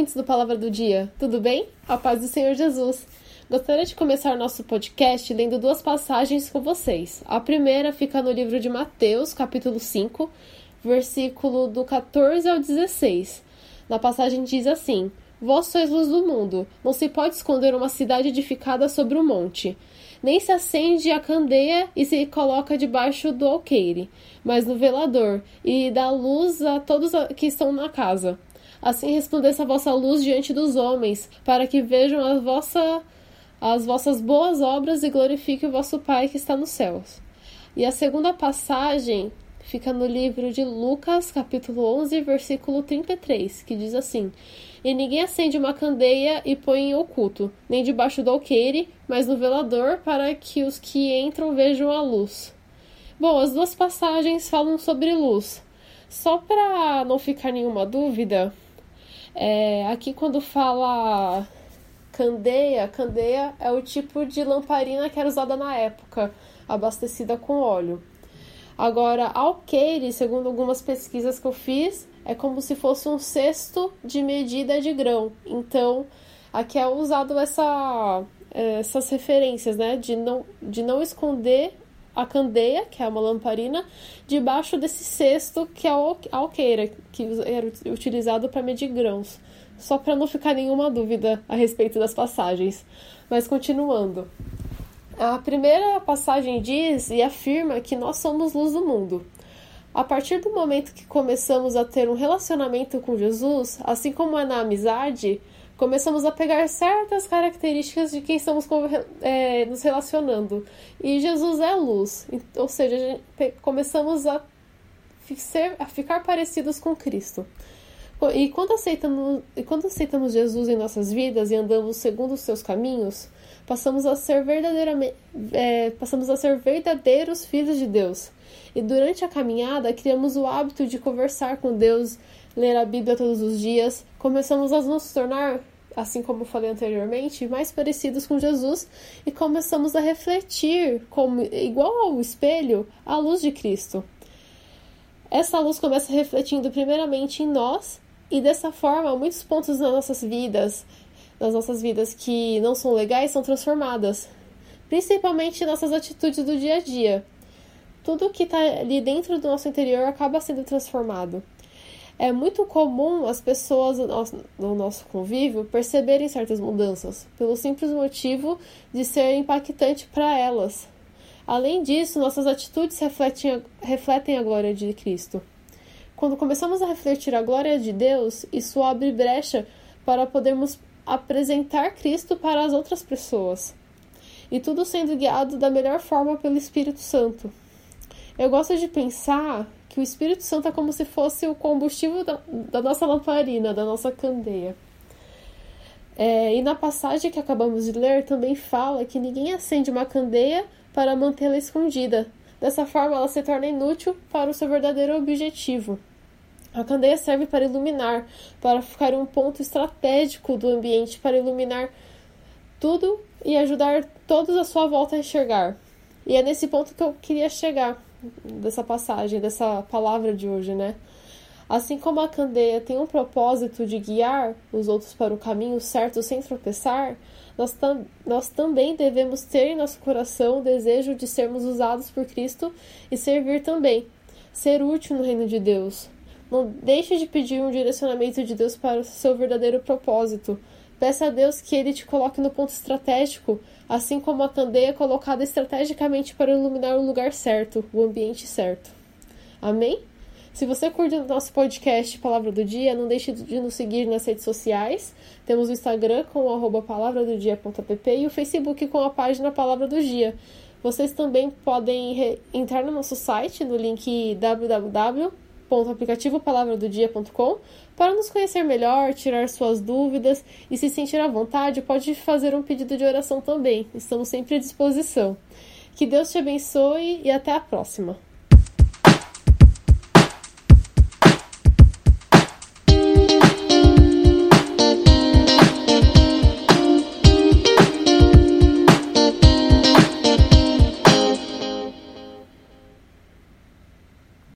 Ouvintes do Palavra do Dia, tudo bem? A paz do Senhor Jesus. Gostaria de começar nosso podcast lendo duas passagens com vocês. A primeira fica no livro de Mateus, capítulo 5, versículo do 14 ao 16. Na passagem diz assim: Vós sois luz do mundo, não se pode esconder uma cidade edificada sobre um monte. Nem se acende a candeia e se coloca debaixo do alqueire, mas no velador, e dá luz a todos que estão na casa. Assim resplandeça a vossa luz diante dos homens, para que vejam a vossa, as vossas boas obras e glorifiquem o vosso Pai que está nos céus. E a segunda passagem fica no livro de Lucas, capítulo 11, versículo 33, que diz assim: E ninguém acende uma candeia e põe em oculto, nem debaixo do alqueire, mas no velador, para que os que entram vejam a luz. Bom, as duas passagens falam sobre luz. Só para não ficar nenhuma dúvida, é, aqui quando fala candeia, candeia é o tipo de lamparina que era usada na época, abastecida com óleo. Agora, alqueire, segundo algumas pesquisas que eu fiz, é como se fosse um cesto de medida de grão. Então, aqui é usado essa, essas referências, né? De não, de não esconder a candeia, que é uma lamparina, debaixo desse cesto que é a alqueira, que era utilizado para medir grãos. Só para não ficar nenhuma dúvida a respeito das passagens. Mas continuando. A primeira passagem diz e afirma que nós somos luz do mundo. A partir do momento que começamos a ter um relacionamento com Jesus, assim como é na amizade, começamos a pegar certas características de quem estamos é, nos relacionando. E Jesus é luz, ou seja, começamos a, ser, a ficar parecidos com Cristo. E quando, aceitamos, e quando aceitamos Jesus em nossas vidas e andamos segundo os seus caminhos, passamos a ser verdadeiramente é, passamos a ser verdadeiros filhos de Deus. E durante a caminhada criamos o hábito de conversar com Deus, ler a Bíblia todos os dias, começamos a nos tornar assim como falei anteriormente, mais parecidos com Jesus e começamos a refletir, como, igual ao espelho, a luz de Cristo. Essa luz começa refletindo primeiramente em nós e dessa forma muitos pontos nas nossas vidas, nas nossas vidas que não são legais, são transformadas, principalmente nossas atitudes do dia a dia. Tudo que está ali dentro do nosso interior acaba sendo transformado. É muito comum as pessoas no nosso convívio perceberem certas mudanças, pelo simples motivo de ser impactante para elas. Além disso, nossas atitudes refletem, refletem a glória de Cristo. Quando começamos a refletir a glória de Deus, isso abre brecha para podermos apresentar Cristo para as outras pessoas. E tudo sendo guiado da melhor forma pelo Espírito Santo. Eu gosto de pensar que o Espírito Santo é como se fosse o combustível da, da nossa lamparina, da nossa candeia. É, e na passagem que acabamos de ler também fala que ninguém acende uma candeia para mantê-la escondida. Dessa forma, ela se torna inútil para o seu verdadeiro objetivo. A candeia serve para iluminar, para ficar um ponto estratégico do ambiente, para iluminar tudo e ajudar todos à sua volta a enxergar. E é nesse ponto que eu queria chegar dessa passagem, dessa palavra de hoje, né? Assim como a candeia tem um propósito de guiar os outros para o caminho certo sem tropeçar, nós, tam nós também devemos ter em nosso coração o desejo de sermos usados por Cristo e servir também, ser útil no reino de Deus. Não deixe de pedir um direcionamento de Deus para o seu verdadeiro propósito. Peça a Deus que Ele te coloque no ponto estratégico assim como a candeia colocada estrategicamente para iluminar o lugar certo, o ambiente certo. Amém? Se você curte o nosso podcast Palavra do Dia, não deixe de nos seguir nas redes sociais. Temos o Instagram com o palavradodia.pp e o Facebook com a página Palavra do Dia. Vocês também podem entrar no nosso site no link www www.aplicativopalavradodia.com para nos conhecer melhor, tirar suas dúvidas e se sentir à vontade, pode fazer um pedido de oração também. Estamos sempre à disposição. Que Deus te abençoe e até a próxima.